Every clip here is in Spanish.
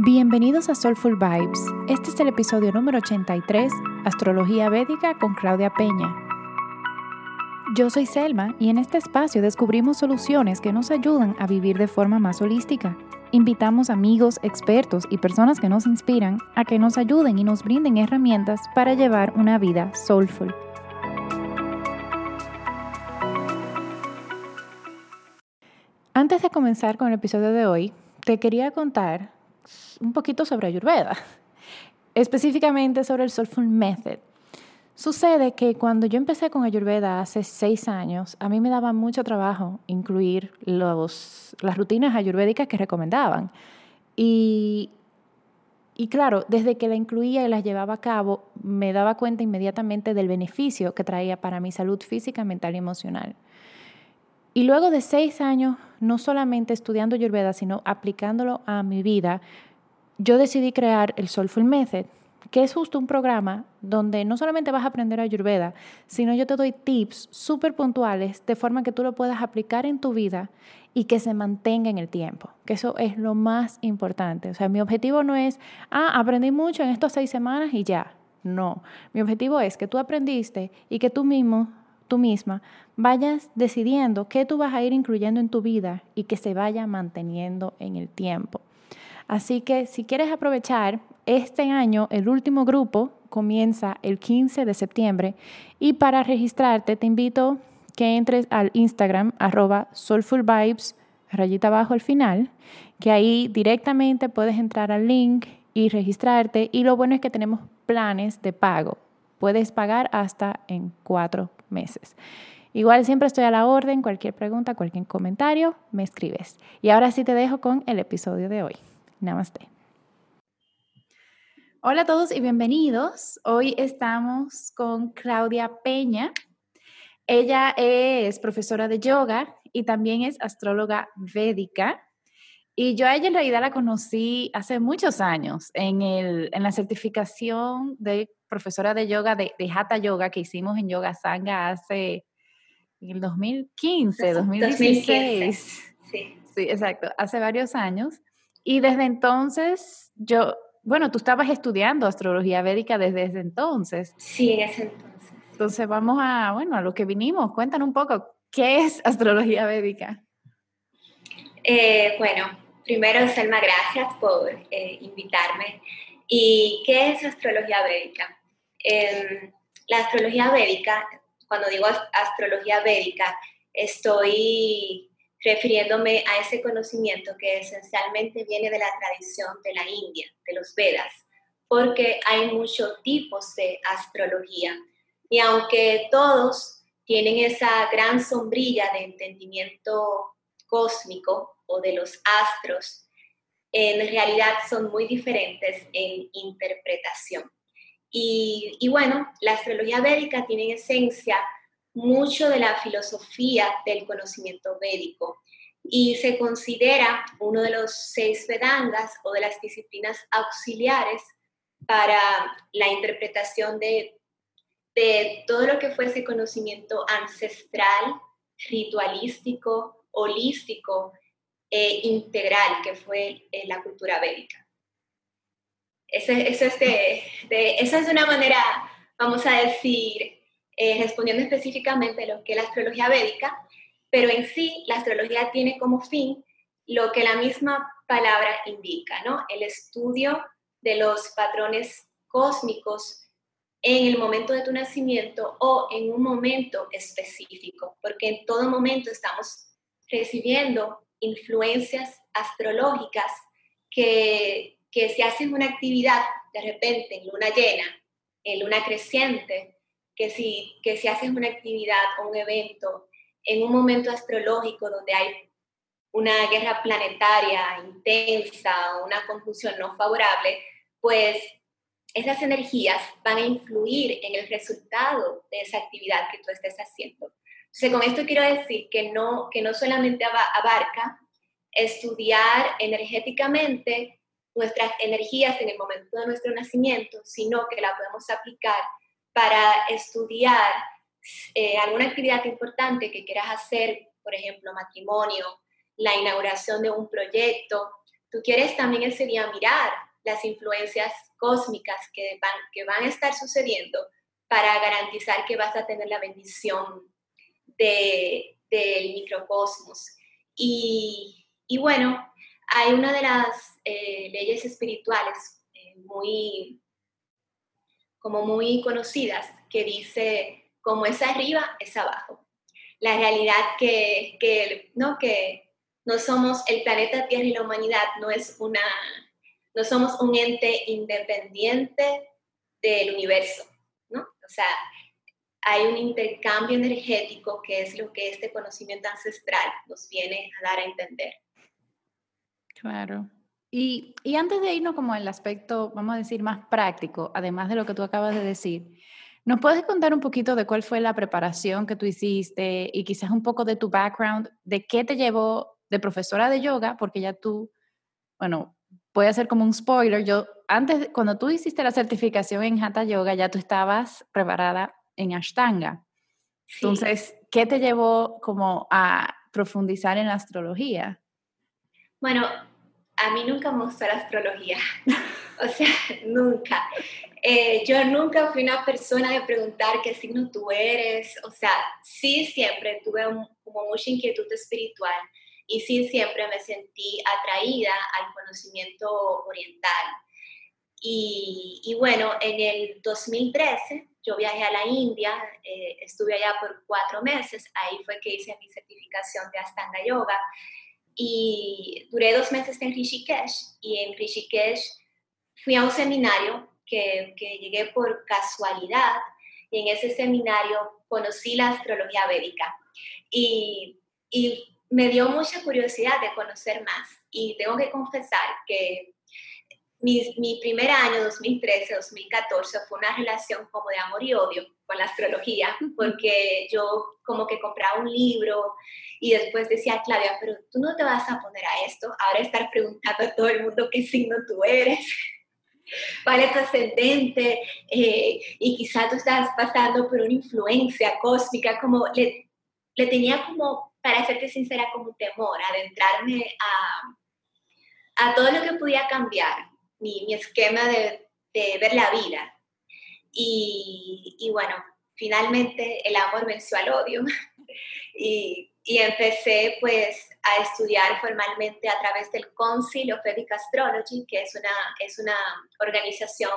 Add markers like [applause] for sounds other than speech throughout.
Bienvenidos a Soulful Vibes. Este es el episodio número 83, Astrología Védica con Claudia Peña. Yo soy Selma y en este espacio descubrimos soluciones que nos ayudan a vivir de forma más holística. Invitamos amigos, expertos y personas que nos inspiran a que nos ayuden y nos brinden herramientas para llevar una vida soulful. Antes de comenzar con el episodio de hoy, te quería contar un poquito sobre Ayurveda, [laughs] específicamente sobre el Soulful Method. Sucede que cuando yo empecé con Ayurveda hace seis años, a mí me daba mucho trabajo incluir los, las rutinas ayurvédicas que recomendaban. Y, y claro, desde que la incluía y las llevaba a cabo, me daba cuenta inmediatamente del beneficio que traía para mi salud física, mental y emocional. Y luego de seis años, no solamente estudiando Ayurveda, sino aplicándolo a mi vida, yo decidí crear el Soulful Method, que es justo un programa donde no solamente vas a aprender Ayurveda, sino yo te doy tips súper puntuales de forma que tú lo puedas aplicar en tu vida y que se mantenga en el tiempo, que eso es lo más importante. O sea, mi objetivo no es, ah, aprendí mucho en estas seis semanas y ya. No, mi objetivo es que tú aprendiste y que tú mismo, tú misma, vayas decidiendo qué tú vas a ir incluyendo en tu vida y que se vaya manteniendo en el tiempo. Así que si quieres aprovechar este año, el último grupo comienza el 15 de septiembre y para registrarte te invito que entres al Instagram arroba soulfulvibes rayita abajo al final, que ahí directamente puedes entrar al link y registrarte y lo bueno es que tenemos planes de pago. Puedes pagar hasta en cuatro meses. Igual siempre estoy a la orden, cualquier pregunta, cualquier comentario, me escribes. Y ahora sí te dejo con el episodio de hoy. Namaste. Hola a todos y bienvenidos. Hoy estamos con Claudia Peña. Ella es profesora de yoga y también es astróloga védica. Y yo a ella en realidad la conocí hace muchos años en, el, en la certificación de profesora de yoga de, de Hatha Yoga que hicimos en Yoga Sangha hace en el 2015, 2016. Sí. sí, exacto, hace varios años. Y desde entonces, yo, bueno, tú estabas estudiando astrología védica desde ese entonces. Sí, en ese entonces. Entonces vamos a, bueno, a lo que vinimos. Cuéntanos un poco, ¿qué es astrología védica? Eh, bueno, primero, Selma, gracias por eh, invitarme. ¿Y qué es astrología védica? Em, la astrología védica, cuando digo astrología védica, estoy refiriéndome a ese conocimiento que esencialmente viene de la tradición de la India, de los Vedas, porque hay muchos tipos de astrología. Y aunque todos tienen esa gran sombrilla de entendimiento cósmico o de los astros, en realidad son muy diferentes en interpretación. Y, y bueno, la astrología védica tiene en esencia mucho de la filosofía del conocimiento védico y se considera uno de los seis Vedangas o de las disciplinas auxiliares para la interpretación de, de todo lo que fuese conocimiento ancestral, ritualístico, holístico e integral que fue en la cultura védica. Eso, es esa es una manera, vamos a decir, eh, respondiendo específicamente a lo que es la astrología védica, pero en sí la astrología tiene como fin lo que la misma palabra indica, ¿no? El estudio de los patrones cósmicos en el momento de tu nacimiento o en un momento específico, porque en todo momento estamos recibiendo influencias astrológicas que, que si haces una actividad de repente en luna llena, en luna creciente, que si, que si haces una actividad o un evento en un momento astrológico donde hay una guerra planetaria intensa o una conjunción no favorable, pues esas energías van a influir en el resultado de esa actividad que tú estés haciendo. Entonces, con esto quiero decir que no, que no solamente abarca estudiar energéticamente nuestras energías en el momento de nuestro nacimiento, sino que la podemos aplicar para estudiar eh, alguna actividad importante que quieras hacer, por ejemplo, matrimonio, la inauguración de un proyecto. Tú quieres también ese día mirar las influencias cósmicas que van, que van a estar sucediendo para garantizar que vas a tener la bendición del microcosmos. Y, y, bueno, hay una de las eh, leyes espirituales eh, muy, como muy conocidas que dice, como es arriba, es abajo. La realidad que, que, ¿no? que no somos el planeta Tierra y la humanidad, no es una, no somos un ente independiente del universo, ¿no? O sea, hay un intercambio energético que es lo que este conocimiento ancestral nos viene a dar a entender. Claro. Y, y antes de irnos como el aspecto, vamos a decir, más práctico, además de lo que tú acabas de decir, ¿nos puedes contar un poquito de cuál fue la preparación que tú hiciste y quizás un poco de tu background, de qué te llevó de profesora de yoga, porque ya tú, bueno, voy a hacer como un spoiler, yo antes, cuando tú hiciste la certificación en Hatha Yoga, ya tú estabas preparada en Ashtanga. Entonces, ¿qué te llevó como a profundizar en la astrología? Bueno, a mí nunca me gustó la astrología, [laughs] o sea, nunca. Eh, yo nunca fui una persona de preguntar qué signo tú eres, o sea, sí siempre tuve como mucha inquietud espiritual, y sí siempre me sentí atraída al conocimiento oriental. Y, y bueno, en el 2013 yo viajé a la India, eh, estuve allá por cuatro meses, ahí fue que hice mi certificación de Astanga Yoga y duré dos meses en Rishikesh y en Rishikesh fui a un seminario que, que llegué por casualidad y en ese seminario conocí la astrología védica y, y me dio mucha curiosidad de conocer más y tengo que confesar que mi, mi primer año, 2013-2014, fue una relación como de amor y odio con la astrología, porque yo como que compraba un libro y después decía, Claudia, pero tú no te vas a poner a esto, ahora estar preguntando a todo el mundo qué signo tú eres, [laughs] cuál es tu ascendente, eh, y quizá tú estás pasando por una influencia cósmica, como le, le tenía como para serte sincera, como un temor, adentrarme a, a todo lo que podía cambiar, mi, mi esquema de, ver la vida. Y, y, bueno, finalmente el amor venció al odio [laughs] y, y, empecé pues a estudiar formalmente a través del Council of Vedic Astrology, que es una, es una organización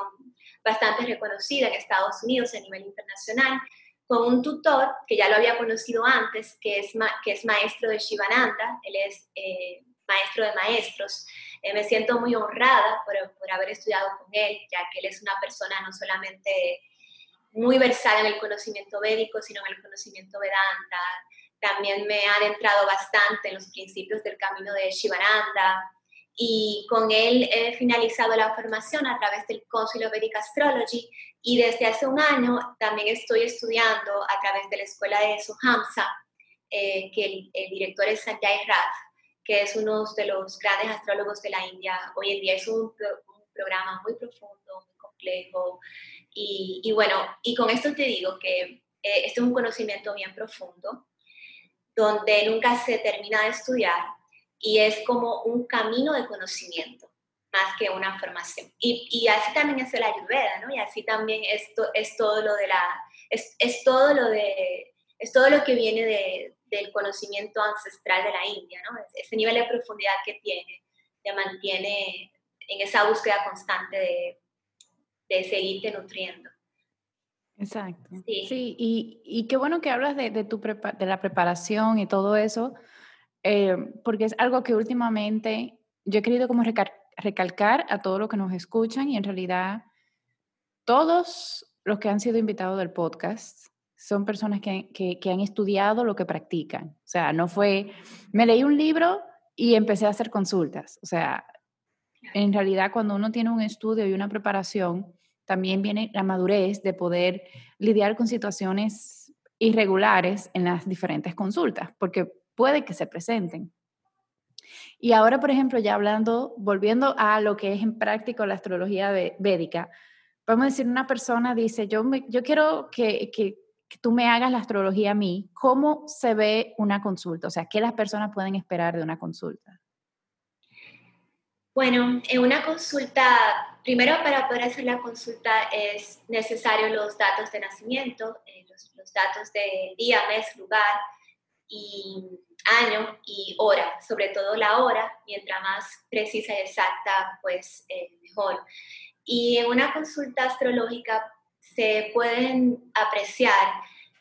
bastante reconocida en Estados Unidos a nivel internacional, con un tutor que ya lo había conocido antes, que es, que es maestro de Shivananda, él es eh, maestro de maestros. Eh, me siento muy honrada por, por, haber estudiado con él, ya que él es una persona no solamente muy versada en el conocimiento védico, sino en el conocimiento vedanta. También me ha adentrado bastante en los principios del camino de Shivananda, y con él he finalizado la formación a través del Council of Vedic Astrology y desde hace un año también estoy estudiando a través de la escuela de Sohamsa, eh, que el, director es Sanjay Rath, que es uno de los grandes astrólogos de la India. Hoy en día es un, programa muy profundo, muy complejo. Y, bueno, y con esto te digo que eh, este es un conocimiento bien profundo, donde nunca se termina de estudiar y es como un camino de conocimiento más que una formación. Y, y así también es el ayurveda, ¿no? Y así también esto es todo lo de la, es, es todo lo de, es todo lo que viene de, del conocimiento ancestral de la India, ¿no? Ese nivel de profundidad que tiene, te mantiene en esa búsqueda constante de, de seguirte nutriendo. Exacto. Sí, sí y, y, qué bueno que hablas de, de, tu de la preparación y todo eso, eh, porque es algo que últimamente yo he querido como recalcar a todos los que nos escuchan y en realidad todos los que han sido invitados del podcast son personas que, que, han estudiado lo que practican. O sea, no fue, me leí un libro y empecé a hacer consultas. O sea, en realidad cuando uno tiene un estudio y una preparación, también viene la madurez de poder lidiar con situaciones irregulares en las diferentes consultas, porque puede que se presenten. Y ahora, por ejemplo, ya hablando, volviendo a lo que es en práctico la astrología védica, vamos a decir, una persona dice, yo, yo quiero que, tú me hagas la astrología a mí, ¿cómo se ve una consulta? O sea, ¿qué las personas pueden esperar de una consulta? Bueno, en una consulta, primero para poder hacer la consulta es necesario los datos de nacimiento, eh, los, datos de día, mes, lugar y año y hora, sobre todo la hora, mientras más precisa y exacta, pues eh, mejor. Y en una consulta astrológica se pueden apreciar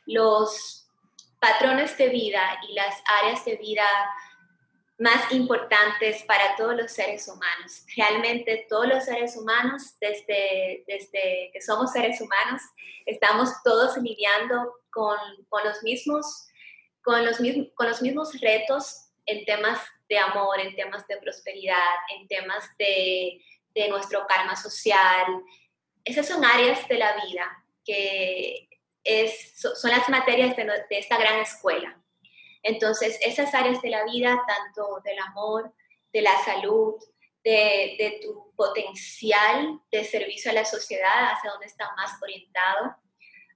los patrones de vida y las áreas de vida más importantes para todos los seres humanos. Realmente todos los seres humanos, desde, desde que somos seres humanos, estamos todos lidiando con, con los mismos, con, los, con los mismos retos en temas de amor, en temas de prosperidad, en temas de, de nuestro karma social. Esas son áreas de la vida que es, son las materias de, esta gran escuela. Entonces, esas áreas de la vida, tanto del amor, de la salud, de, tu potencial de servicio a la sociedad, hacia dónde está más orientado,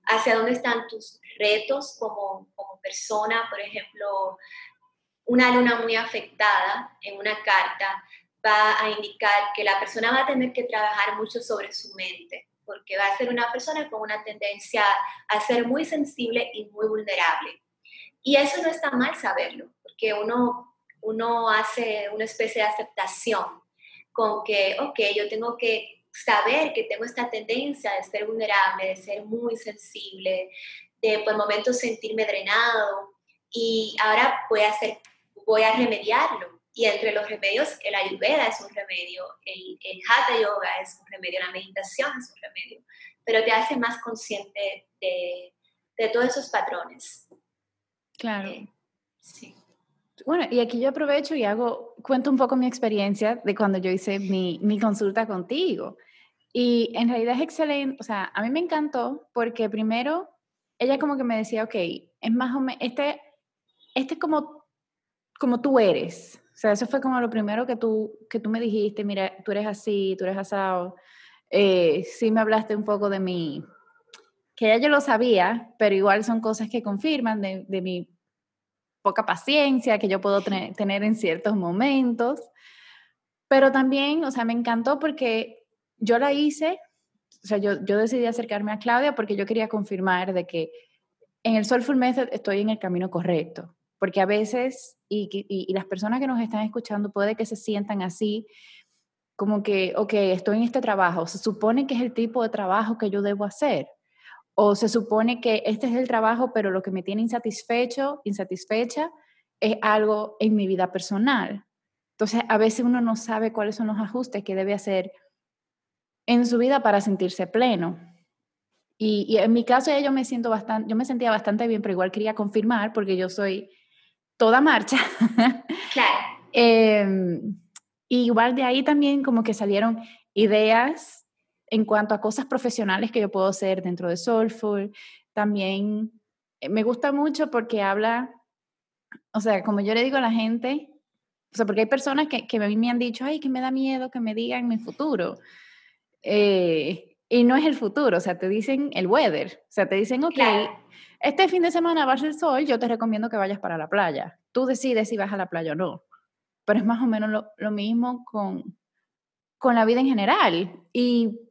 hacia dónde están tus retos como, como persona, por ejemplo, una luna muy afectada en una carta va a indicar que la persona va a tener que trabajar mucho sobre su mente, porque va a ser una persona con una tendencia a ser muy sensible y muy vulnerable. Y eso no está mal saberlo, porque uno, uno hace una especie de aceptación con que, ok, yo tengo que saber que tengo esta tendencia de ser vulnerable, de ser muy sensible, de por momentos sentirme drenado y ahora voy a, hacer, voy a remediarlo. Y entre los remedios, el ayurveda es un remedio, el, el hatha yoga es un remedio, la meditación es un remedio, pero te hace más consciente de, de todos esos patrones. Claro. Eh, sí. Bueno, y aquí yo aprovecho y hago, cuento un poco mi experiencia de cuando yo hice mi, mi consulta contigo. Y en realidad es excelente, o sea, a mí me encantó porque primero ella como que me decía, ok, es más o menos, este, este es como, como tú eres. O sea, eso fue como lo primero que tú, que tú me dijiste, mira, tú eres así, tú eres asado. Eh, sí me hablaste un poco de mi, que ya yo lo sabía, pero igual son cosas que confirman de, de mi poca paciencia que yo puedo tener en ciertos momentos. Pero también, o sea, me encantó porque yo la hice, o sea, yo, yo decidí acercarme a Claudia porque yo quería confirmar de que en el Soulful Method estoy en el camino correcto. Porque a veces, y, las personas que nos están escuchando puede que se sientan así, como que, ok, estoy en este trabajo, se supone que es el tipo de trabajo que yo debo hacer o se supone que este es el trabajo, pero lo que me tiene insatisfecho, insatisfecha, es algo en mi vida personal. Entonces, a veces uno no sabe cuáles son los ajustes que debe hacer en su vida para sentirse pleno. Y, en mi caso, yo me siento bastante, yo me sentía bastante bien, pero igual quería confirmar porque yo soy toda marcha. [laughs] Claro. eh, igual de ahí también como que salieron ideas en cuanto a cosas profesionales que yo puedo hacer dentro de Soulful, también eh, me gusta mucho porque habla, o sea, como yo le digo a la gente, o sea, porque hay personas que, que a mí me han dicho, ay, que me da miedo que me digan mi futuro. Eh, y no es el futuro, o sea, te dicen el weather, o sea, te dicen, ok, este fin de semana va a ser sol, yo te recomiendo que vayas para la playa. Tú decides si vas a la playa o no. Pero es más o menos lo, lo mismo con, con la vida en general. Y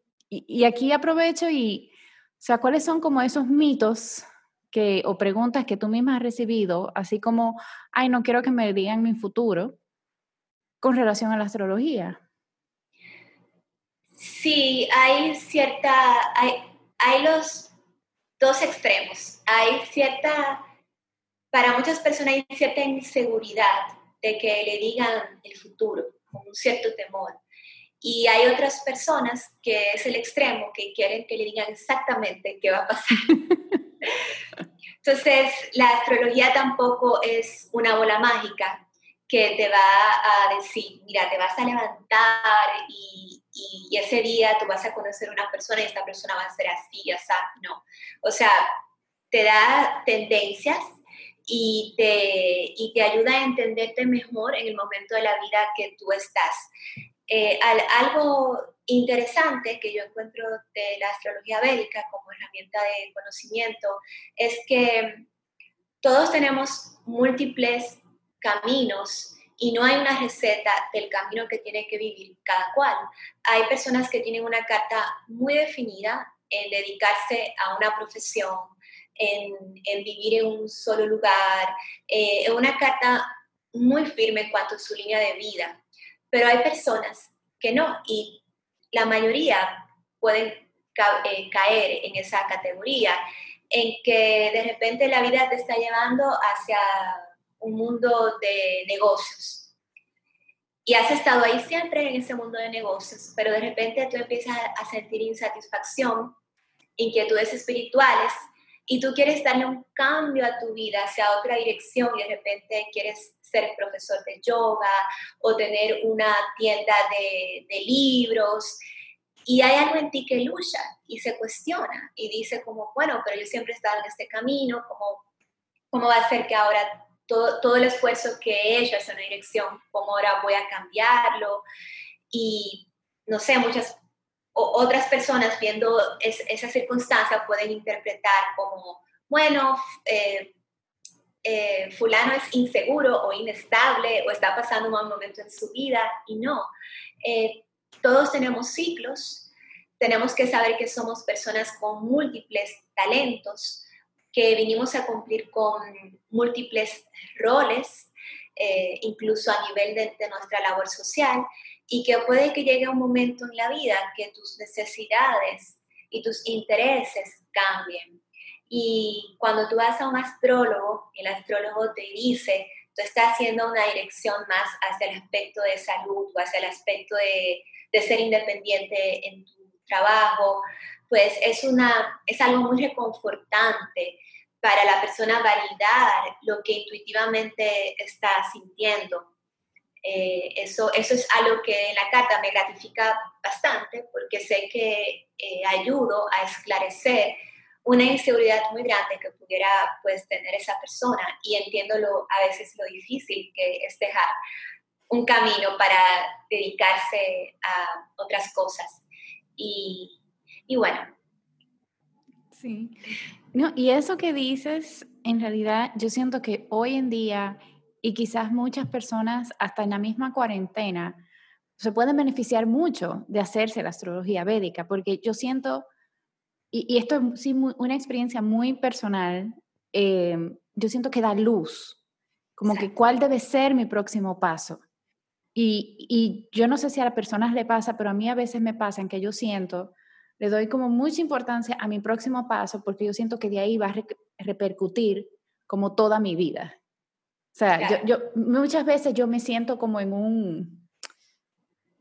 y, aquí aprovecho y, o sea, ¿cuáles son como esos mitos que, o preguntas que tú misma has recibido, así como, ay, no quiero que me digan mi futuro, con relación a la astrología? Sí, hay cierta, hay, hay los dos extremos. Hay cierta, para muchas personas hay cierta inseguridad de que le digan el futuro, con un cierto temor. Y hay otras personas que es el extremo, que quieren que le digan exactamente qué va a pasar. [laughs] Entonces, la astrología tampoco es una bola mágica que te va a decir, mira, te vas a levantar y, y, ese día tú vas a conocer a una persona y esta persona va a ser así, ya sabes, no. O sea, te da tendencias y te, y te ayuda a entenderte mejor en el momento de la vida que tú estás. Eh, algo interesante que yo encuentro de la astrología védica como herramienta de conocimiento es que todos tenemos múltiples caminos y no hay una receta del camino que tiene que vivir cada cual. Hay personas que tienen una carta muy definida en dedicarse a una profesión, en, vivir en un solo lugar, eh, una carta muy firme cuanto a su línea de vida. Pero hay personas que no, y la mayoría pueden eh, caer en esa categoría, en que de repente la vida te está llevando hacia un mundo de negocios. Y has estado ahí siempre en ese mundo de negocios, pero de repente tú empiezas a sentir insatisfacción, inquietudes espirituales, y tú quieres darle un cambio a tu vida hacia otra dirección y de repente quieres ser profesor de yoga o tener una tienda de, libros y hay algo en ti que lucha y se cuestiona y dice como, bueno, pero yo siempre he estado en este camino, ¿cómo, cómo va a ser que ahora todo, el esfuerzo que he hecho hacia una dirección, cómo ahora voy a cambiarlo? Y no sé, muchas otras personas viendo esa circunstancia pueden interpretar como, bueno, eh, eh, fulano es inseguro o inestable o está pasando un mal momento en su vida y no. Eh, todos tenemos ciclos, tenemos que saber que somos personas con múltiples talentos, que vinimos a cumplir con múltiples roles, incluso a nivel de, de nuestra labor social, y que puede que llegue un momento en la vida que tus necesidades y tus intereses cambien. Y cuando tú vas a un astrólogo, el astrólogo te dice, tú estás haciendo una dirección más hacia el aspecto de salud o hacia el aspecto de, de ser independiente en tu trabajo, pues es, una, es algo muy reconfortante para la persona validar lo que intuitivamente está sintiendo. Eh, eso, eso es algo que en la carta me gratifica bastante porque sé que eh, ayudo a esclarecer una inseguridad muy grande que pudiera pues, tener esa persona y entiendo lo, a veces lo difícil que es dejar un camino para dedicarse a otras cosas. Y, y bueno. Sí. No, y eso que dices, en realidad yo siento que hoy en día y quizás muchas personas, hasta en la misma cuarentena, se pueden beneficiar mucho de hacerse la astrología védica, porque yo siento, y, esto es sí, una experiencia muy personal, eh, yo siento que da luz, como que cuál debe ser mi próximo paso. Y, y, yo no sé si a las personas le pasa, pero a mí a veces me pasa en que yo siento, le doy como mucha importancia a mi próximo paso porque yo siento que de ahí va a repercutir como toda mi vida. O sea, yo, muchas veces yo me siento como en un,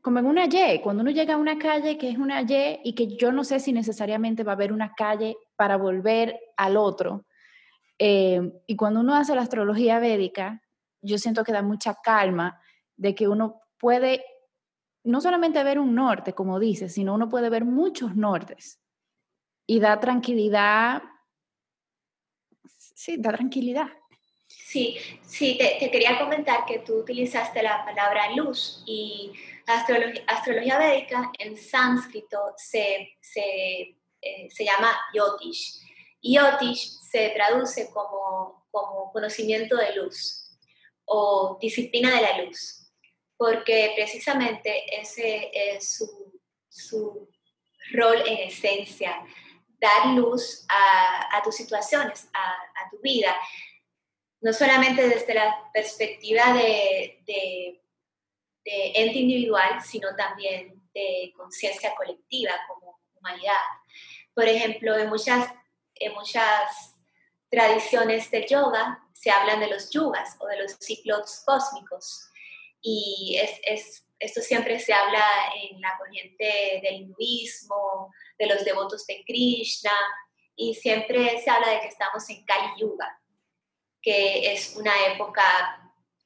como en una Y, cuando uno llega a una calle que es una Y y que yo no sé si necesariamente va a haber una calle para volver al otro. Eh, y cuando uno hace la astrología védica, yo siento que da mucha calma de que uno puede no solamente ver un norte, como dice, sino uno puede ver muchos nortes. Y da tranquilidad, sí, da tranquilidad. Sí, sí, te, quería comentar que tú utilizaste la palabra luz y astrología, astrología védica en sánscrito se, se, eh, se llama yotish. Yotish se traduce como, como conocimiento de luz o disciplina de la luz, porque precisamente ese es su, su rol en esencia, dar luz a, tus situaciones, a, tu vida no solamente desde la perspectiva de, de, ente individual, sino también de conciencia colectiva como humanidad. Por ejemplo, en muchas, en muchas tradiciones de yoga se hablan de los yugas o de los ciclos cósmicos. Y es, es, esto siempre se habla en la corriente del hinduismo, de los devotos de Krishna, y siempre se habla de que estamos en Kali Yuga, que es una época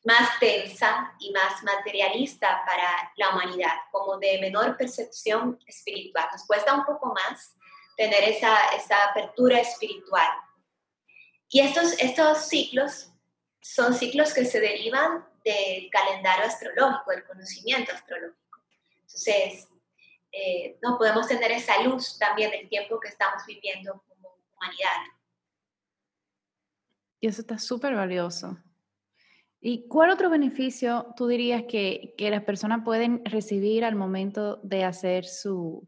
más tensa y más materialista para la humanidad, como de menor percepción espiritual. Nos cuesta un poco más tener esa, esa apertura espiritual. Y estos, estos ciclos son ciclos que se derivan del calendario astrológico, del conocimiento astrológico. Entonces, eh, no podemos tener esa luz también del tiempo que estamos viviendo como humanidad. Y eso está súper valioso. ¿Y cuál otro beneficio tú dirías que, que las personas pueden recibir al momento de hacer su,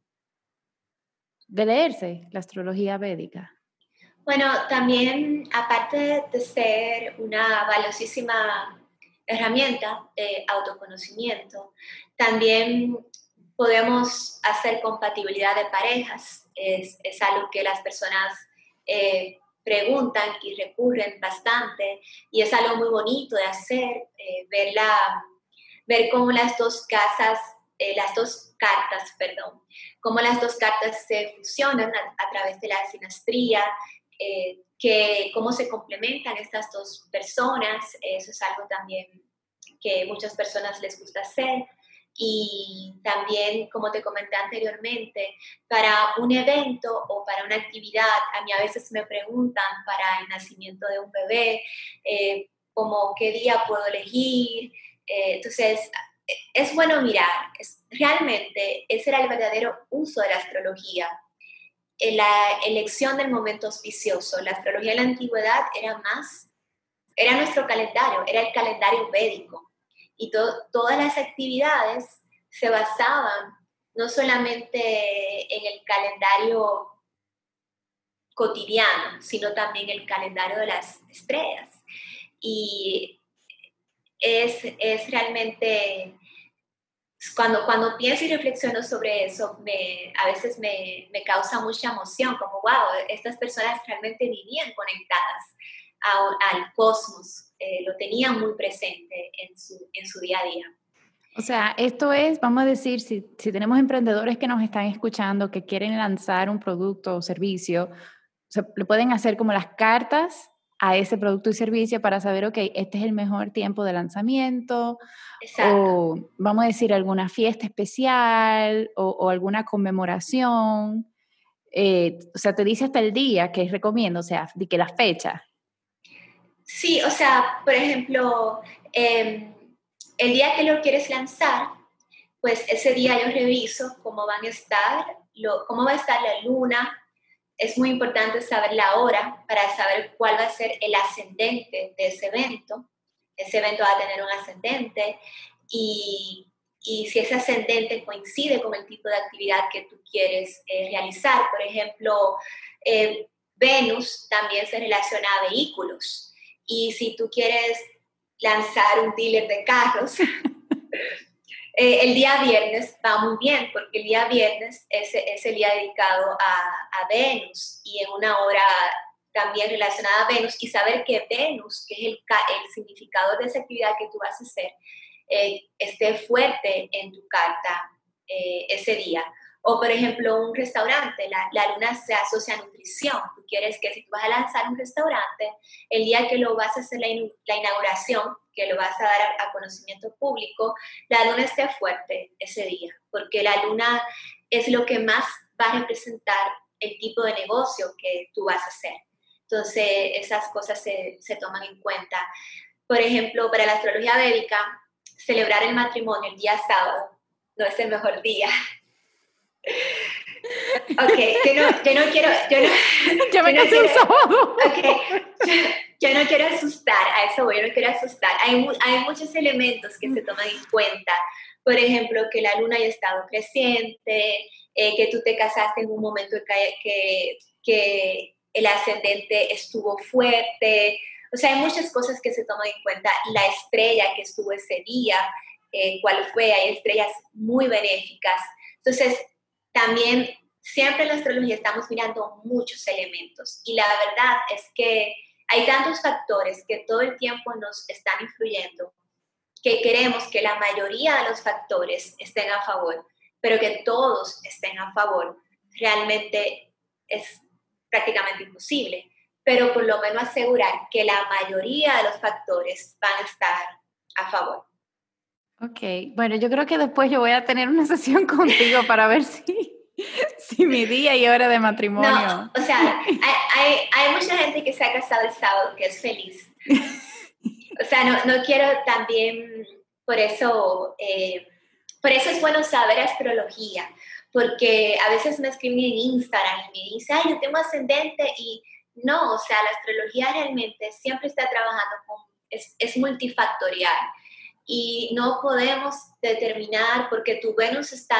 de leerse la astrología védica? Bueno, también aparte de ser una valiosísima herramienta de autoconocimiento, también podemos hacer compatibilidad de parejas. Es, es algo que las personas eh, preguntan y recurren bastante y es algo muy bonito de hacer, eh, ver, ver cómo las dos casas, eh, las dos cartas, perdón, cómo las dos cartas se fusionan a, través de la sinastría, eh, que cómo se complementan estas dos personas, eso es algo también que muchas personas les gusta hacer. Y también, como te comenté anteriormente, para un evento o para una actividad, a mí a veces me preguntan para el nacimiento de un bebé, eh, como qué día puedo elegir. Eh, entonces, es bueno mirar, es, realmente ese era el verdadero uso de la astrología, la elección del momento auspicioso. La astrología en la antigüedad era más, era nuestro calendario, era el calendario védico y todas las actividades se basaban no solamente en el calendario cotidiano, sino también el calendario de las estrellas. Y es, es realmente, cuando, cuando pienso y reflexiono sobre eso, me, a veces me, me causa mucha emoción, como, wow, estas personas realmente vivían conectadas al cosmos, eh, lo tenían muy presente en su, en su día a día. O sea, esto es, vamos a decir, si, si, tenemos emprendedores que nos están escuchando, que quieren lanzar un producto o servicio, se le pueden hacer como las cartas a ese producto y servicio para saber, ok, este es el mejor tiempo de lanzamiento, Exacto. o vamos a decir alguna fiesta especial o, o alguna conmemoración. Eh, o sea, te dice hasta el día que recomiendo, o sea, de que la fecha. Sí, o sea, por ejemplo, em, el día que lo quieres lanzar, pues ese día yo reviso cómo van a estar, lo, cómo va a estar la luna. Es muy importante saber la hora para saber cuál va a ser el ascendente de ese evento. Ese evento va a tener un ascendente y, y si ese ascendente coincide con el tipo de actividad que tú quieres eh, realizar. Por ejemplo, eh, Venus también se relaciona a vehículos. Y si tú quieres lanzar un dealer de carros, [laughs] eh, el día viernes va muy bien, porque el día viernes es, el día dedicado a, a, Venus y en una hora también relacionada a Venus y saber que Venus, que es el, el significado de esa actividad que tú vas a hacer, eh, esté fuerte en tu carta eh, ese día. O, por ejemplo, un restaurante, la, la, luna se asocia a nutrición. Tú quieres que si tú vas a lanzar un restaurante, el día que lo vas a hacer la, la inauguración, que lo vas a dar a, conocimiento público, la luna esté fuerte ese día, porque la luna es lo que más va a representar el tipo de negocio que tú vas a hacer. Entonces, esas cosas se, se toman en cuenta. Por ejemplo, para la astrología védica, celebrar el matrimonio el día sábado no es el mejor día Ok, yo no, yo no quiero. Yo, no, [laughs] yo me casé un sábado. yo, no quiero asustar, a eso voy, yo no quiero asustar. Hay, hay muchos elementos que se toman en cuenta. Por ejemplo, que la luna haya estado presente, eh, que tú te casaste en un momento que, que, que el ascendente estuvo fuerte. O sea, hay muchas cosas que se toman en cuenta. La estrella que estuvo ese día, eh, cuál fue, hay estrellas muy benéficas. Entonces, también siempre en la astrología estamos mirando muchos elementos y la verdad es que hay tantos factores que todo el tiempo nos están influyendo que queremos que la mayoría de los factores estén a favor, pero que todos estén a favor. Realmente es prácticamente imposible, pero por lo menos asegurar que la mayoría de los factores van a estar a favor. Ok, bueno, yo creo que después yo voy a tener una [laughs] sesión contigo para ver si, [laughs] si mi día y hora de matrimonio. No, o sea, hay, hay, mucha gente que se ha casado el sábado que es feliz. O sea, no, no quiero también, por eso, eh, por eso es bueno saber astrología, porque a veces me escriben en Instagram y me dicen, ay, yo tengo ascendente y no, o sea, la astrología realmente siempre está trabajando con es, es multifactorial y no podemos determinar porque tu Venus está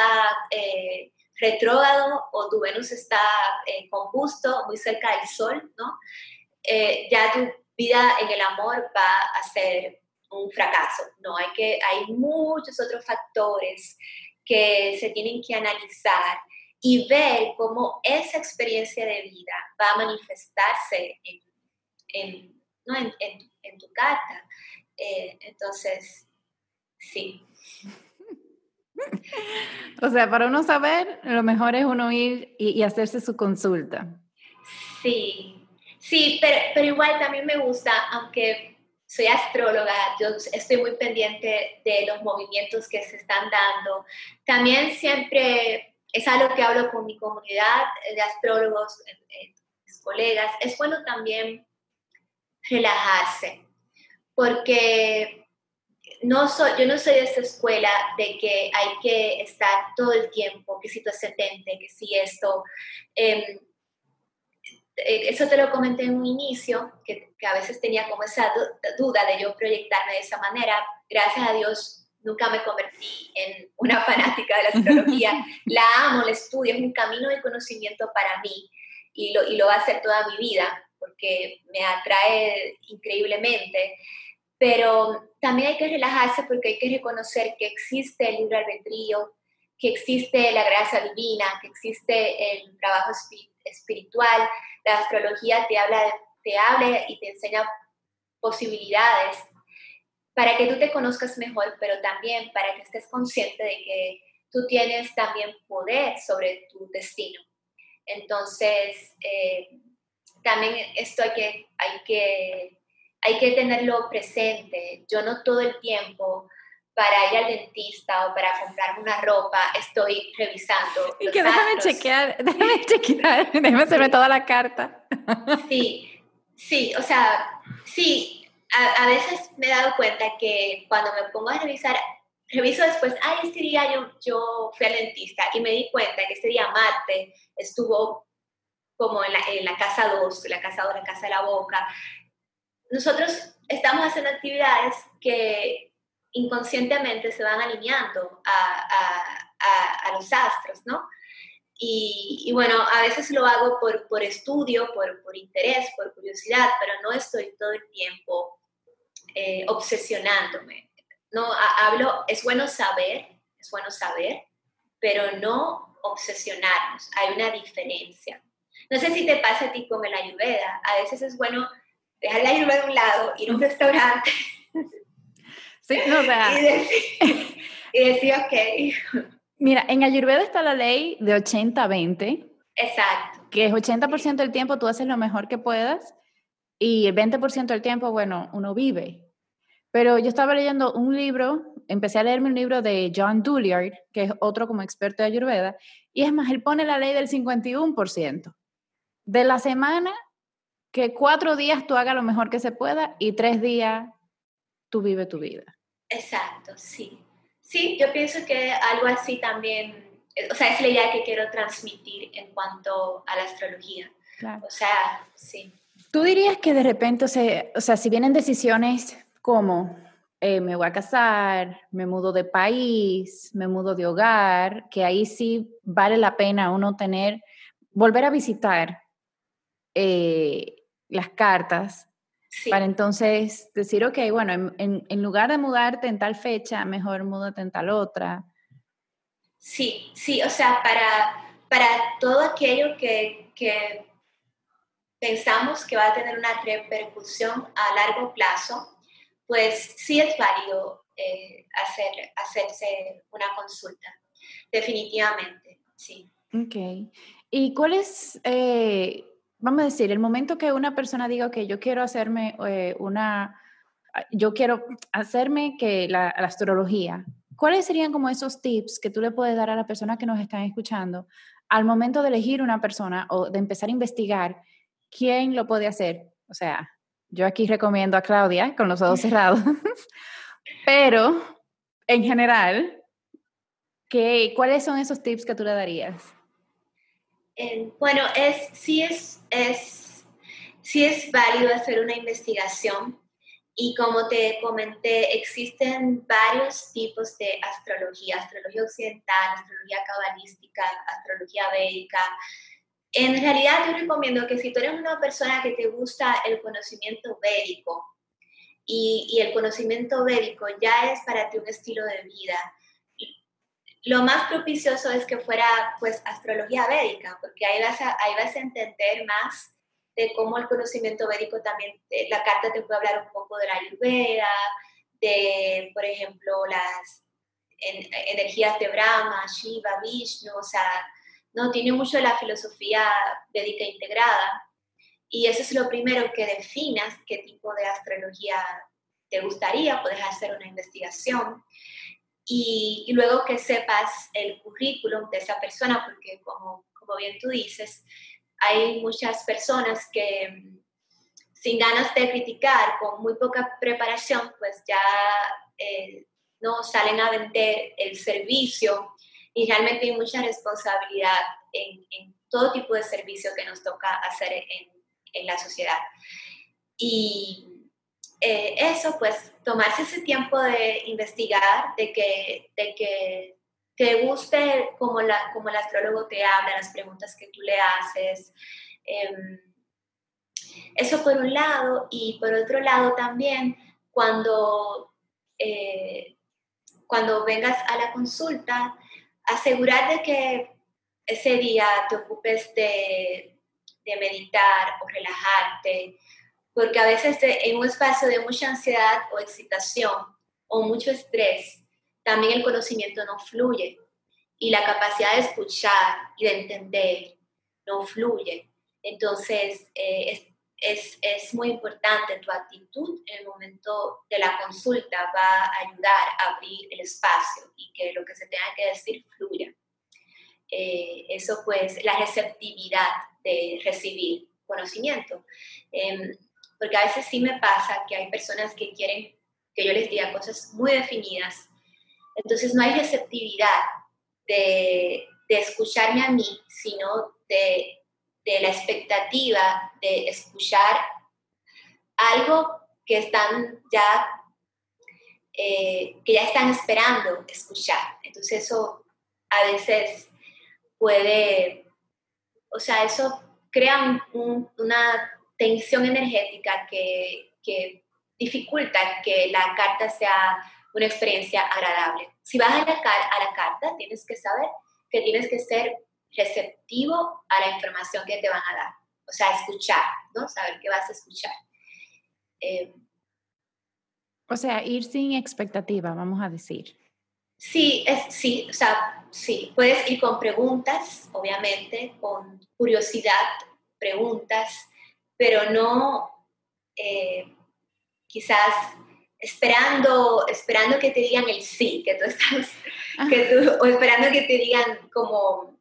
eh, retrógrado o tu Venus está eh, combusto, muy cerca del Sol, ¿no? Eh, ya tu vida en el amor va a ser un fracaso. No, hay, que, hay muchos otros factores que se tienen que analizar y ver cómo esa experiencia de vida va a manifestarse en, tu carta. Eh, entonces, sí. O sea, para uno saber, lo mejor es uno ir y, hacerse su consulta. Sí, sí, pero, pero, igual también me gusta, aunque soy astróloga, yo estoy muy pendiente de los movimientos que se están dando. También siempre es algo que hablo con mi comunidad de astrólogos, mis colegas. Es bueno también relajarse, porque no soy, yo no soy de esa escuela de que hay que estar todo el tiempo, que si tu ascendente, que si esto. Em, eh, eso te lo comenté en un inicio, que, que a veces tenía como esa duda de yo proyectarme de esa manera. Gracias a Dios nunca me convertí en una [laughs] fanática de la astrología. [laughs] la amo, la estudio, es un camino de conocimiento para mí y lo, y lo va a hacer toda mi vida porque me atrae increíblemente. Pero también hay que relajarse porque hay que reconocer que existe el libre albedrío, que existe la gracia divina, que existe el trabajo espiritual. La astrología te habla, te habla y te enseña posibilidades para que tú te conozcas mejor, pero también para que estés consciente de que tú tienes también poder sobre tu destino. Entonces, eh, también esto hay que, hay, que, hay que tenerlo presente. Yo no todo el tiempo para ir al dentista o para comprarme una ropa, estoy revisando. Y que déjame chequear, [laughs] déjame chequear, déjame hacerme toda la carta. Sí, sí, o sea, sí, a, veces me he dado cuenta que cuando me pongo a revisar, reviso después, ay, este día yo, yo fui al dentista y me di cuenta que este día Marte estuvo como en la, en la casa 2, la casa 2, la casa de la boca. Nosotros estamos haciendo actividades que inconscientemente se van alineando a, a, a los astros, ¿no? Y, y, bueno, a veces lo hago por, por estudio, por, por, interés, por curiosidad, pero no estoy todo el tiempo eh, obsesionándome. No, hablo, es bueno saber, es bueno saber, pero no obsesionarnos. Hay una diferencia. No sé si te pasa a ti con el ayurveda. A veces es bueno dejar la ayurveda a un lado, ir a un restaurante. Sí, no, o [laughs] y, decir, y decir, ok. Mira, en ayurveda está la ley de 80-20. Exacto. Que es 80% del tiempo tú haces lo mejor que puedas y el 20% del tiempo, bueno, uno vive. Pero yo estaba leyendo un libro, empecé a leerme un libro de John Dulliard, que es otro como experto de Ayurveda, y es más, él pone la ley del 51%. De la semana, que cuatro días tú hagas lo mejor que se pueda y tres días tú vive tu vida. Exacto, sí. Sí, yo pienso que algo así también, o sea, es la idea que quiero transmitir en cuanto a la astrología. O sea, sí. ¿Tú dirías que de repente, o sea, si vienen decisiones como eh, me voy a casar, me mudo de país, me mudo de hogar, que ahí sí vale la pena uno tener, volver a visitar eh, las cartas para entonces decir, ok, bueno, en, lugar de mudarte en tal fecha, mejor múdate en tal otra. Sí, sí, o sea, para, para todo aquello que, que pensamos que va a tener una repercusión a largo plazo, pues sí es válido eh, hacer, hacerse una consulta, definitivamente, sí. Ok. ¿Y cuál es, eh, vamos a decir, el momento que una persona diga que yo quiero hacerme eh, una, yo quiero hacerme que la, la, astrología, ¿cuáles serían como esos tips que tú le puedes dar a la persona que nos están escuchando al momento de elegir una persona o de empezar a investigar ¿quién lo puede hacer? O sea, yo aquí recomiendo a Claudia con los ojos [laughs] cerrados, [laughs] pero en general, ¿qué, ¿cuáles son esos tips que tú le darías? Bueno, es, sí, es, es, sí es válido hacer una investigación Y como te comenté, existen varios tipos de astrología, astrología occidental, astrología cabalística, astrología védica. En realidad yo recomiendo que si tú eres una persona que te gusta el conocimiento védico y, y el conocimiento védico ya es para ti un estilo de vida, lo más propicioso es que fuera pues astrología védica, porque ahí vas a, ahí vas a entender más de cómo el conocimiento védico también, eh, la carta te puede hablar un poco de la ayurveda, de, por ejemplo, las energías de Brahma, Shiva, Vishnu, o sea, no tiene mucho la filosofía védica integrada. Y eso es lo primero que definas qué tipo de astrología te gustaría, puedes hacer una investigación. Y, y, luego que sepas el currículum de esa persona, porque como, como bien tú dices, hay muchas personas que mm, sin ganas de criticar, con muy poca preparación, pues ya eh, no salen a vender el servicio y realmente hay mucha responsabilidad en, todo tipo de servicio que nos toca hacer en, en la sociedad. Y eh, eso, pues tomarse ese tiempo de investigar, de que, de que te guste como, la, como el astrólogo te habla, las preguntas que tú le haces. Em, eso por un lado, y por otro lado también, cuando, eh, cuando vengas a la consulta, asegurar de que ese día te ocupes de, de meditar o relajarte, porque a veces en un espacio de mucha ansiedad o excitación o mucho estrés, también el conocimiento no fluye y la capacidad de escuchar y de entender no fluye. Entonces, eh, es, es, muy importante tu actitud en el momento de la consulta, va a ayudar a abrir el espacio y que lo que se tenga que decir fluya. Eh, eso pues, la receptividad de recibir conocimiento. Em, porque a veces sí me pasa que hay personas que quieren que yo les diga cosas muy definidas entonces no hay receptividad de, escucharme a mí, sino de, la expectativa de escuchar algo que están ya, eh, que ya están esperando escuchar. Entonces eso a veces puede, o sea, eso crea una tensión energética que, que dificulta que la carta sea una experiencia agradable. Si vas a la, a la carta, tienes que saber que tienes que ser receptivo a la información que te van a dar. O sea, escuchar, ¿no? Saber qué vas a escuchar. Eh, o sea, ir sin expectativa, vamos a decir. Sí, es, sí, o sea, sí. Puedes ir con preguntas, obviamente, con curiosidad, preguntas, pero no eh, quizás esperando, esperando que te digan el sí, que tú estás, que tú, o esperando que te digan como,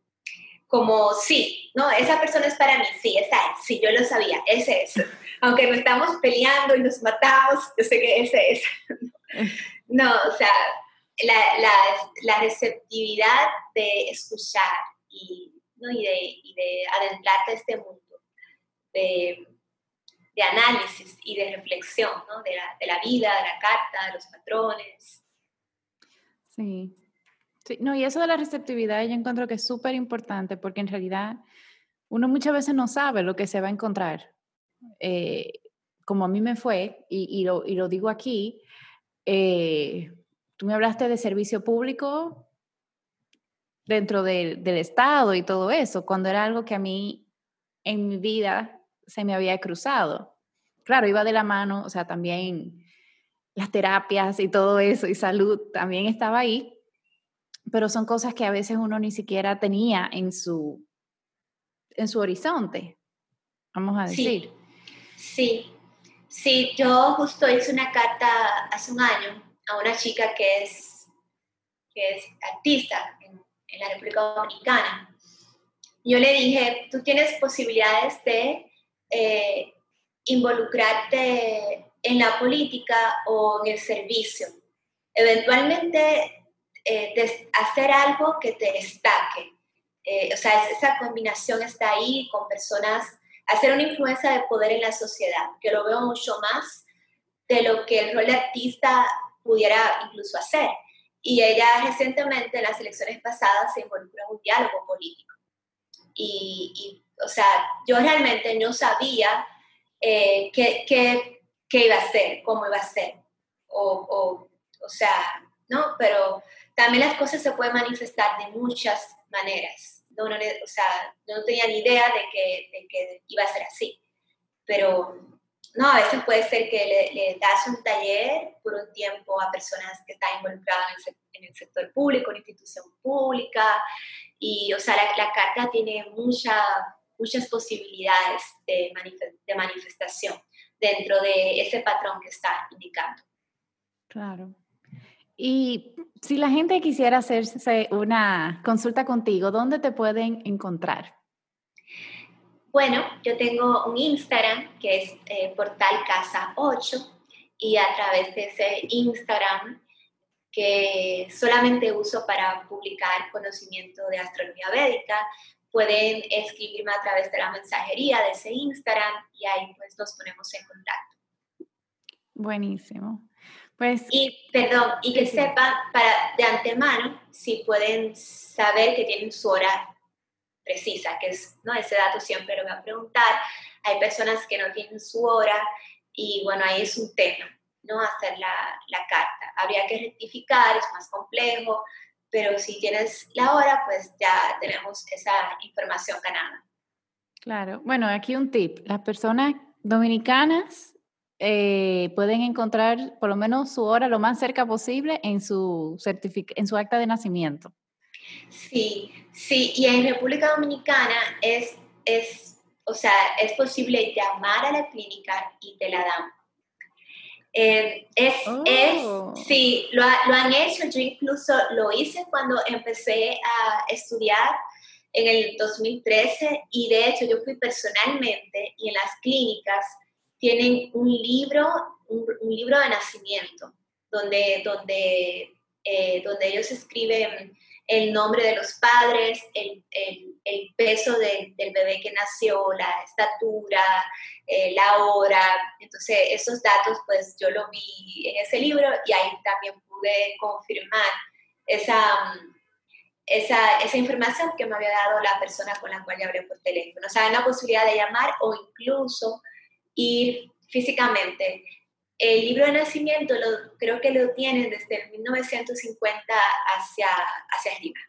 como sí, ¿no? Esa persona es para mí, sí, esa es, sí, yo lo sabía, ese es. Aunque nos estamos peleando y nos matamos, yo sé que ese es. [laughs] No, o sea, la, la, la receptividad de escuchar y, ¿no? y, de, y de adentrarte a este mundo, de de análisis y de reflexión ¿no? de, la, de, la, vida, de la carta, de los patrones. Sí. sí. No, y eso de la receptividad yo encuentro que es súper importante porque en realidad uno muchas veces no sabe lo que se va a encontrar. Eh, como a mí me fue, y, y, lo, y lo, digo aquí, eh, tú me hablaste de servicio público dentro del Estado y todo eso, cuando era algo que a mí en mi vida se me había cruzado. Claro, iba de la mano, o sea, también las terapias y todo eso y salud también estaba ahí, pero son cosas que a veces uno ni siquiera tenía en su, en su horizonte, vamos a decir. Sí, sí, yo justo hice una carta hace un año a una chica que es, que es artista en, en la República Dominicana. Yo le dije, tú tienes posibilidades de eh, involucrarte en la política o en el servicio. Eventualmente, eh, hacer algo que te destaque. Eh, o sea, esa combinación está ahí con personas, hacer una influencia de poder en la sociedad, que lo veo mucho más de lo que el rol de artista pudiera incluso hacer. Y ella recientemente en las elecciones pasadas se involucró en un diálogo político. Y, o sea, yo realmente no sabía eh, qué, qué, qué, iba a hacer, cómo iba a ser. O, o, o sea, ¿no? Pero también las cosas se pueden manifestar de muchas maneras. No, no, o sea, no tenía ni idea de que, de que iba a ser así. Pero no, a veces puede ser que le, das un taller por un tiempo a personas que están involucradas en el, sector público, en institución pública, y, o sea, la, carta tiene mucha, muchas posibilidades de, de manifestación dentro de ese patrón que está indicando. Claro. Y si la gente quisiera hacerse una consulta contigo, ¿dónde te pueden encontrar? Bueno, yo tengo un Instagram que es eh, Portal Casa 8 y a través de ese Instagram que solamente uso para publicar conocimiento de astrología védica, pueden escribirme a través de la mensajería de ese Instagram y ahí pues nos ponemos en contacto. Buenísimo. Pues, y perdón, y que sepan para, de antemano si pueden saber que tienen su hora precisa, que es, ¿no? Ese dato siempre lo voy a preguntar. Hay personas que no tienen su hora y bueno, ahí es un tema, ¿no? Hacer la, la carta. Habría que rectificar, es más complejo, pero si tienes la hora, pues ya tenemos esa información ganada. Claro, bueno, aquí un tip. Las personas dominicanas eh, pueden encontrar por lo menos su hora lo más cerca posible en su, en su acta de nacimiento. Sí, sí, y en República Dominicana es, es, o sea, es posible llamar a la clínica y te la dan. Eh, es, es, oh. sí, lo, lo, han hecho, yo incluso lo hice cuando empecé a estudiar en el 2013 y de hecho yo fui personalmente y en las clínicas tienen un libro, un, libro de nacimiento donde, donde, eh, donde ellos escriben el nombre de los padres, el, el, peso del bebé que nació, la estatura, eh, la hora. Entonces, esos datos, pues yo lo vi en ese libro y ahí también pude confirmar esa, esa, esa información que me había dado la persona con la cual yo hablé por teléfono. O sea, una posibilidad de llamar o incluso ir físicamente el libro de nacimiento lo, creo que lo tienen desde 1950 hacia, hacia arriba.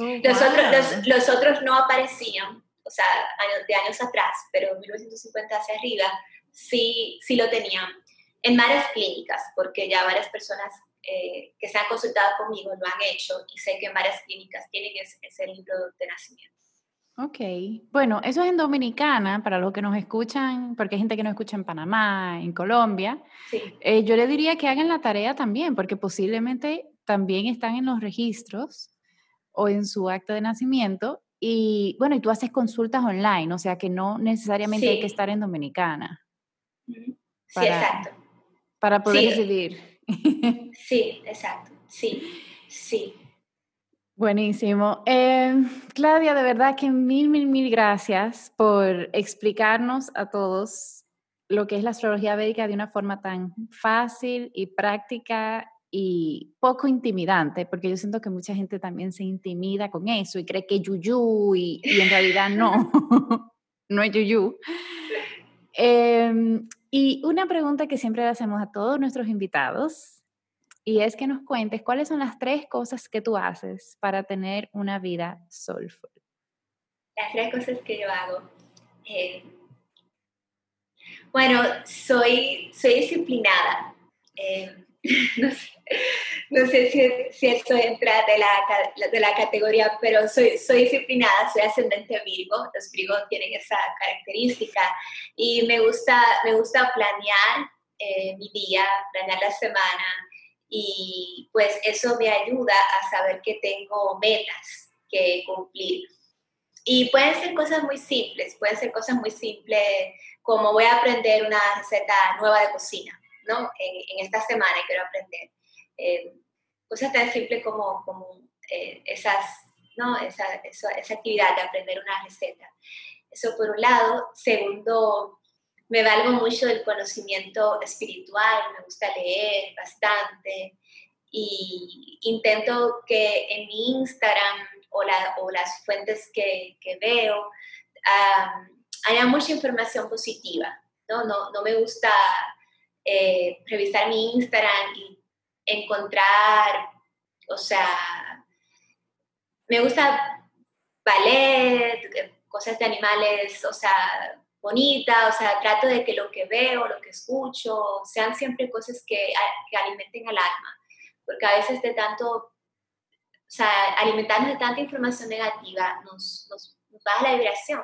Oh, los, otros, los, otros no aparecían, o sea, años, de años atrás, pero 1950 hacia arriba sí, sí lo tenían en varias clínicas, porque ya varias personas eh, que se han consultado conmigo lo han hecho y sé que en varias clínicas tienen ese libro de nacimiento. Ok, bueno, eso es en Dominicana, para los que nos escuchan, porque hay gente que nos escucha en Panamá, en Colombia. Eh, yo le diría que hagan la tarea también, porque posiblemente también están en los registros o en su acta de nacimiento. Y bueno, y tú haces consultas online, o sea que no necesariamente hay que estar en Dominicana. sí, exacto. Para poder decidir. [laughs] sí, exacto. Sí, sí. Buenísimo. Eh, Claudia, de verdad que mil, mil, mil gracias por explicarnos a todos lo que es la astrología védica de una forma tan fácil y práctica y poco intimidante, porque yo siento que mucha gente también se intimida con eso y cree que es yuyu y, y en realidad no, [laughs] no es yuyu. Eh, y una pregunta que siempre le hacemos a todos nuestros invitados y es que nos cuentes cuáles son las tres cosas que tú haces para tener una vida soulful. Las tres cosas que yo hago. Eh, bueno, soy, soy disciplinada. Eh, [laughs] no sé, si, si, esto entra de la, de la categoría, pero soy, soy disciplinada, soy ascendente Virgo. Los Virgos tienen esa característica y me gusta, me gusta planear eh, mi día, planear la semana, y pues eso me ayuda a saber que tengo metas que cumplir. Y pueden ser cosas muy simples, pueden ser cosas muy simples como voy a aprender una receta nueva de cocina, ¿no? En, esta semana quiero aprender. Eh, cosas tan simples como, como eh, esas, ¿no? Esa, esa, esa actividad de aprender una receta. Eso por un lado. Segundo, me valgo mucho del conocimiento espiritual, me gusta leer bastante y intento que en mi Instagram o, las fuentes que, veo haya mucha información positiva. No, no, no me gusta eh, revisar mi Instagram y encontrar, o sea, me gusta ballet, cosas de animales, o sea, bonita, o sea, trato de que lo que veo, lo que escucho, sean siempre cosas que, que alimenten al alma, porque a veces de tanto, o sea, alimentarnos de tanta información negativa nos, nos, baja la vibración.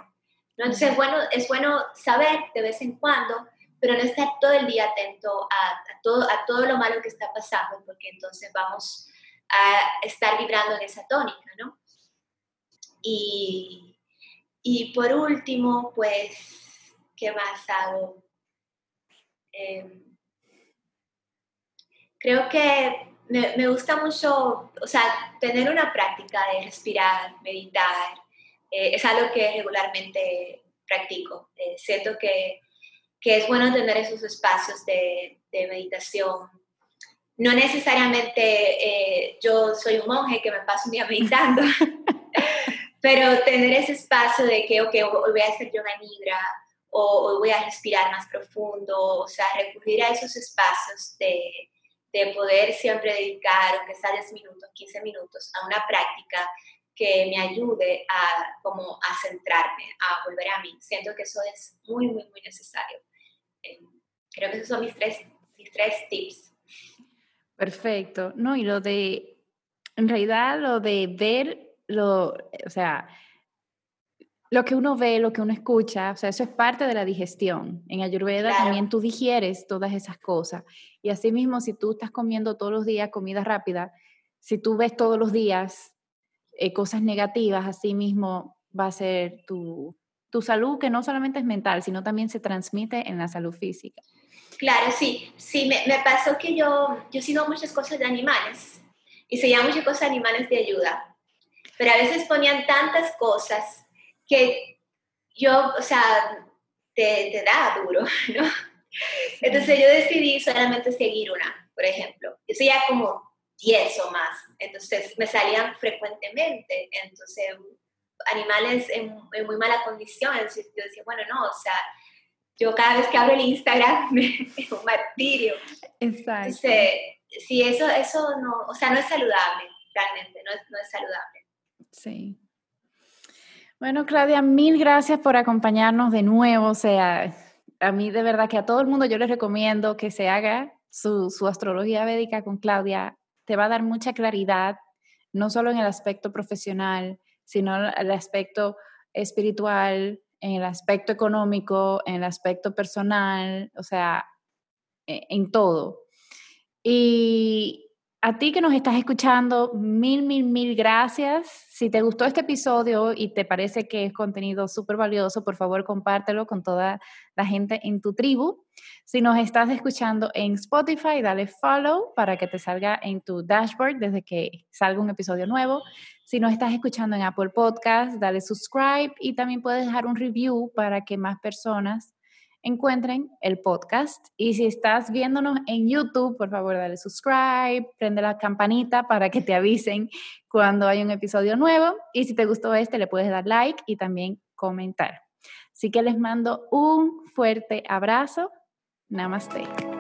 ¿no? Entonces, es bueno, es bueno saber de vez en cuando, pero no estar todo el día atento a, a, todo, a todo lo malo que está pasando, porque entonces vamos a estar vibrando en esa tónica, ¿no? Y, y por último, pues ¿qué más hago? Em, creo que me, gusta mucho, o sea, tener una práctica de respirar, meditar, eh, es algo que regularmente practico. Eh, siento que, es bueno tener esos espacios de, meditación. No necesariamente eh, yo soy un monje que me paso un día meditando, [laughs] pero tener ese espacio de que, ok, hoy voy a hacer yoga nidra, o voy a respirar más profundo, o sea, recurrir a esos espacios de, de poder siempre dedicar, aunque sea 10 minutos, 15 minutos, a una práctica que me ayude a, como a centrarme, a volver a mí. Siento que eso es muy, muy, muy necesario. Eh, creo que esos son mis tres, mis tres tips. Perfecto. No, y lo de, en realidad, lo de ver, lo, o sea, lo que uno ve, lo que uno escucha, o sea, eso es parte de la digestión. En Ayurveda también tú digieres todas esas cosas. Y así mismo, si tú estás comiendo todos los días comida rápida, si tú ves todos los días eh, cosas negativas, así mismo va a ser tu, tu salud, que no solamente es mental, sino también se transmite en la salud física. Claro, sí. Sí, me, me pasó que yo, yo sigo muchas cosas de animales y se llaman muchas cosas de animales de ayuda. Pero a veces ponían tantas cosas que yo, o sea, te, te da duro, [laughs] ¿no? Entonces yo decidí solamente seguir una, por ejemplo. Yo seguía como 10 o más, entonces me salían frecuentemente, entonces animales en, muy mala condición, entonces yo decía, bueno, no, o sea, yo cada vez que abro el Instagram [laughs] me, es un martirio. Exacto. Entonces, sí, eso, eso no, o sea, no es saludable, realmente, no es, no es saludable. Sí. Bueno, Claudia, mil gracias por acompañarnos de nuevo. O sea, a mí de verdad que a todo el mundo yo les recomiendo que se haga su, astrología védica con Claudia. Te va a dar mucha claridad, no solo en el aspecto profesional, sino en el aspecto espiritual, en el aspecto económico, en el aspecto personal, o sea, e, en todo. Y a ti que nos estás escuchando, mil, mil, mil gracias. Si te gustó este episodio y te parece que es contenido súper valioso, por favor compártelo con toda la gente en tu tribu. Si nos estás escuchando en Spotify, dale follow para que te salga en tu dashboard desde que salga un episodio nuevo. Si nos estás escuchando en Apple Podcast, dale subscribe y también puedes dejar un review para que más personas encuentren el podcast. Y si estás viéndonos en YouTube, por favor, dale subscribe, prende la campanita para que te avisen cuando hay un episodio nuevo. Y si te gustó este, le puedes dar like y también comentar. Así que les mando un fuerte abrazo. Namaste.